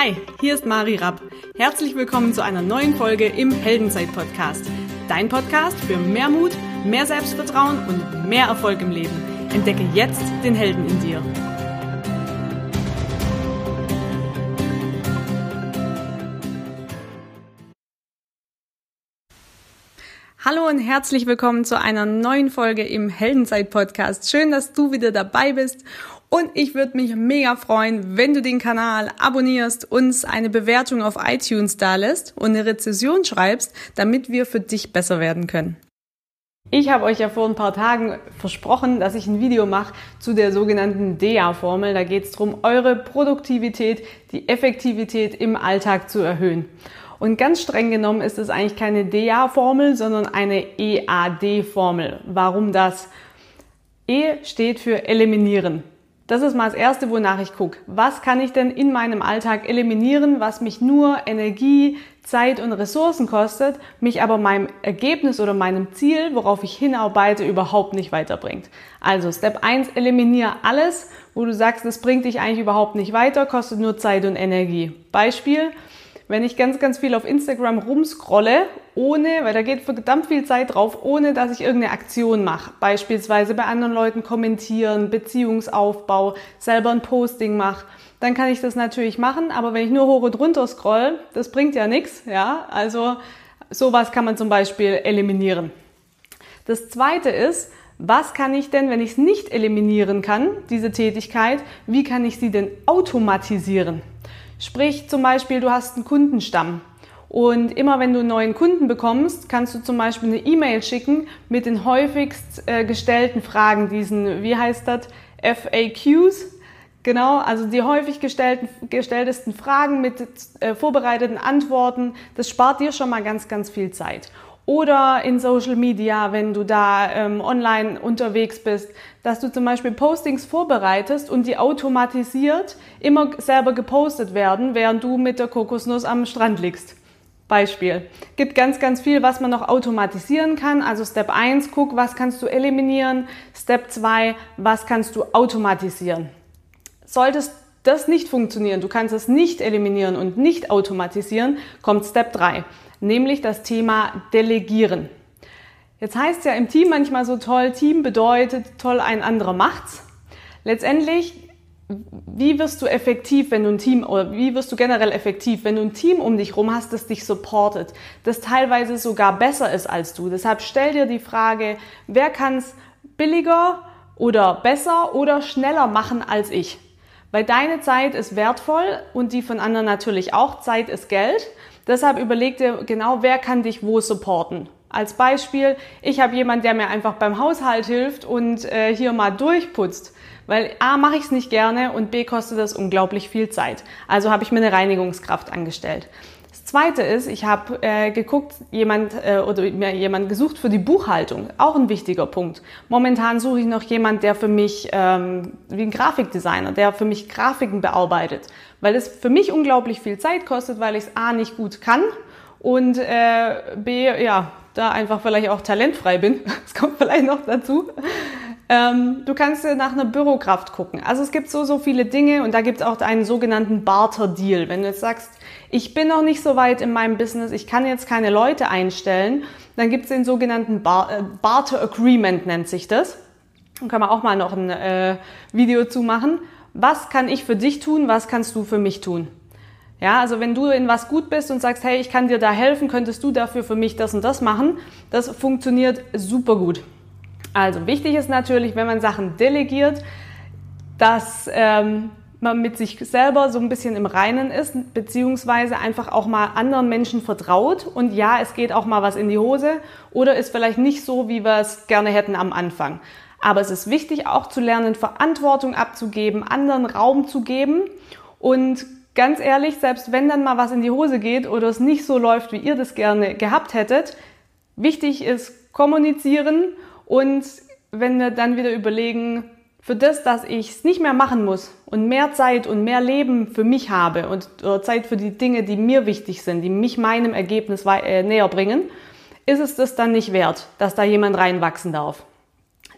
Hi, hier ist Mari Rapp. Herzlich willkommen zu einer neuen Folge im Heldenzeit-Podcast. Dein Podcast für mehr Mut, mehr Selbstvertrauen und mehr Erfolg im Leben. Entdecke jetzt den Helden in dir. Hallo und herzlich willkommen zu einer neuen Folge im Heldenzeit-Podcast. Schön, dass du wieder dabei bist und ich würde mich mega freuen, wenn du den Kanal abonnierst, uns eine Bewertung auf iTunes da lässt und eine Rezession schreibst, damit wir für dich besser werden können. Ich habe euch ja vor ein paar Tagen versprochen, dass ich ein Video mache zu der sogenannten DEA-Formel. Da geht es darum, eure Produktivität, die Effektivität im Alltag zu erhöhen. Und ganz streng genommen ist es eigentlich keine DEA-Formel, sondern eine EAD-Formel. Warum das? E steht für eliminieren. Das ist mal das Erste, wonach ich gucke. Was kann ich denn in meinem Alltag eliminieren, was mich nur Energie, Zeit und Ressourcen kostet, mich aber meinem Ergebnis oder meinem Ziel, worauf ich hinarbeite, überhaupt nicht weiterbringt. Also Step 1, eliminiere alles, wo du sagst, das bringt dich eigentlich überhaupt nicht weiter, kostet nur Zeit und Energie. Beispiel, wenn ich ganz, ganz viel auf Instagram rumscrolle, ohne, weil da geht verdammt viel Zeit drauf, ohne dass ich irgendeine Aktion mache. Beispielsweise bei anderen Leuten kommentieren, Beziehungsaufbau, selber ein Posting mache, dann kann ich das natürlich machen, aber wenn ich nur hoch und runter scroll, das bringt ja nichts, ja. Also sowas kann man zum Beispiel eliminieren. Das zweite ist, was kann ich denn, wenn ich es nicht eliminieren kann, diese Tätigkeit, wie kann ich sie denn automatisieren? Sprich zum Beispiel, du hast einen Kundenstamm. Und immer wenn du einen neuen Kunden bekommst, kannst du zum Beispiel eine E-Mail schicken mit den häufigst äh, gestellten Fragen, diesen, wie heißt das, FAQs. Genau, also die häufig gestellten, gestelltesten Fragen mit äh, vorbereiteten Antworten, das spart dir schon mal ganz, ganz viel Zeit oder in Social Media, wenn du da ähm, online unterwegs bist, dass du zum Beispiel Postings vorbereitest und die automatisiert immer selber gepostet werden, während du mit der Kokosnuss am Strand liegst. Beispiel. Gibt ganz, ganz viel, was man noch automatisieren kann. Also Step 1, guck, was kannst du eliminieren. Step 2, was kannst du automatisieren. Solltest das nicht funktionieren, du kannst es nicht eliminieren und nicht automatisieren, kommt Step 3 nämlich das Thema Delegieren. Jetzt heißt es ja im Team manchmal so toll, Team bedeutet toll, ein anderer macht's. Letztendlich, wie wirst du effektiv, wenn du ein Team, oder wie wirst du generell effektiv, wenn du ein Team um dich rum hast, das dich supportet, das teilweise sogar besser ist als du. Deshalb stell dir die Frage, wer kann es billiger oder besser oder schneller machen als ich? Weil deine Zeit ist wertvoll und die von anderen natürlich auch. Zeit ist Geld. Deshalb überleg dir genau, wer kann dich wo supporten. Als Beispiel, ich habe jemand, der mir einfach beim Haushalt hilft und äh, hier mal durchputzt. Weil A mache ich es nicht gerne und B kostet das unglaublich viel Zeit. Also habe ich mir eine Reinigungskraft angestellt. Zweite ist, ich habe äh, geguckt, jemand äh, oder mir jemand gesucht für die Buchhaltung. Auch ein wichtiger Punkt. Momentan suche ich noch jemand, der für mich ähm, wie ein Grafikdesigner, der für mich Grafiken bearbeitet, weil es für mich unglaublich viel Zeit kostet, weil ich es a nicht gut kann und äh, b ja da einfach vielleicht auch talentfrei bin. Das kommt vielleicht noch dazu. Ähm, du kannst nach einer Bürokraft gucken. Also es gibt so, so viele Dinge und da gibt es auch einen sogenannten Barter-Deal. Wenn du jetzt sagst, ich bin noch nicht so weit in meinem Business, ich kann jetzt keine Leute einstellen, dann gibt es den sogenannten Bar äh, Barter Agreement, nennt sich das. Da kann man auch mal noch ein äh, Video zu machen. Was kann ich für dich tun, was kannst du für mich tun? Ja, also wenn du in was gut bist und sagst, hey, ich kann dir da helfen, könntest du dafür für mich das und das machen, das funktioniert super gut. Also wichtig ist natürlich, wenn man Sachen delegiert, dass ähm, man mit sich selber so ein bisschen im Reinen ist, beziehungsweise einfach auch mal anderen Menschen vertraut. Und ja, es geht auch mal was in die Hose oder ist vielleicht nicht so, wie wir es gerne hätten am Anfang. Aber es ist wichtig auch zu lernen, Verantwortung abzugeben, anderen Raum zu geben. Und ganz ehrlich, selbst wenn dann mal was in die Hose geht oder es nicht so läuft, wie ihr das gerne gehabt hättet, wichtig ist kommunizieren und wenn wir dann wieder überlegen, für das, dass ich es nicht mehr machen muss und mehr Zeit und mehr Leben für mich habe und Zeit für die Dinge, die mir wichtig sind, die mich meinem Ergebnis äh, näher bringen, ist es das dann nicht wert, dass da jemand reinwachsen darf.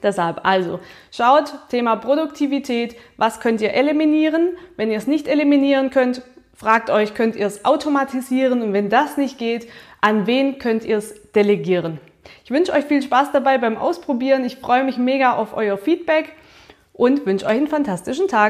Deshalb also schaut Thema Produktivität, was könnt ihr eliminieren? Wenn ihr es nicht eliminieren könnt, fragt euch, könnt ihr es automatisieren und wenn das nicht geht, an wen könnt ihr es delegieren. Ich wünsche euch viel Spaß dabei beim Ausprobieren. Ich freue mich mega auf euer Feedback und wünsche euch einen fantastischen Tag.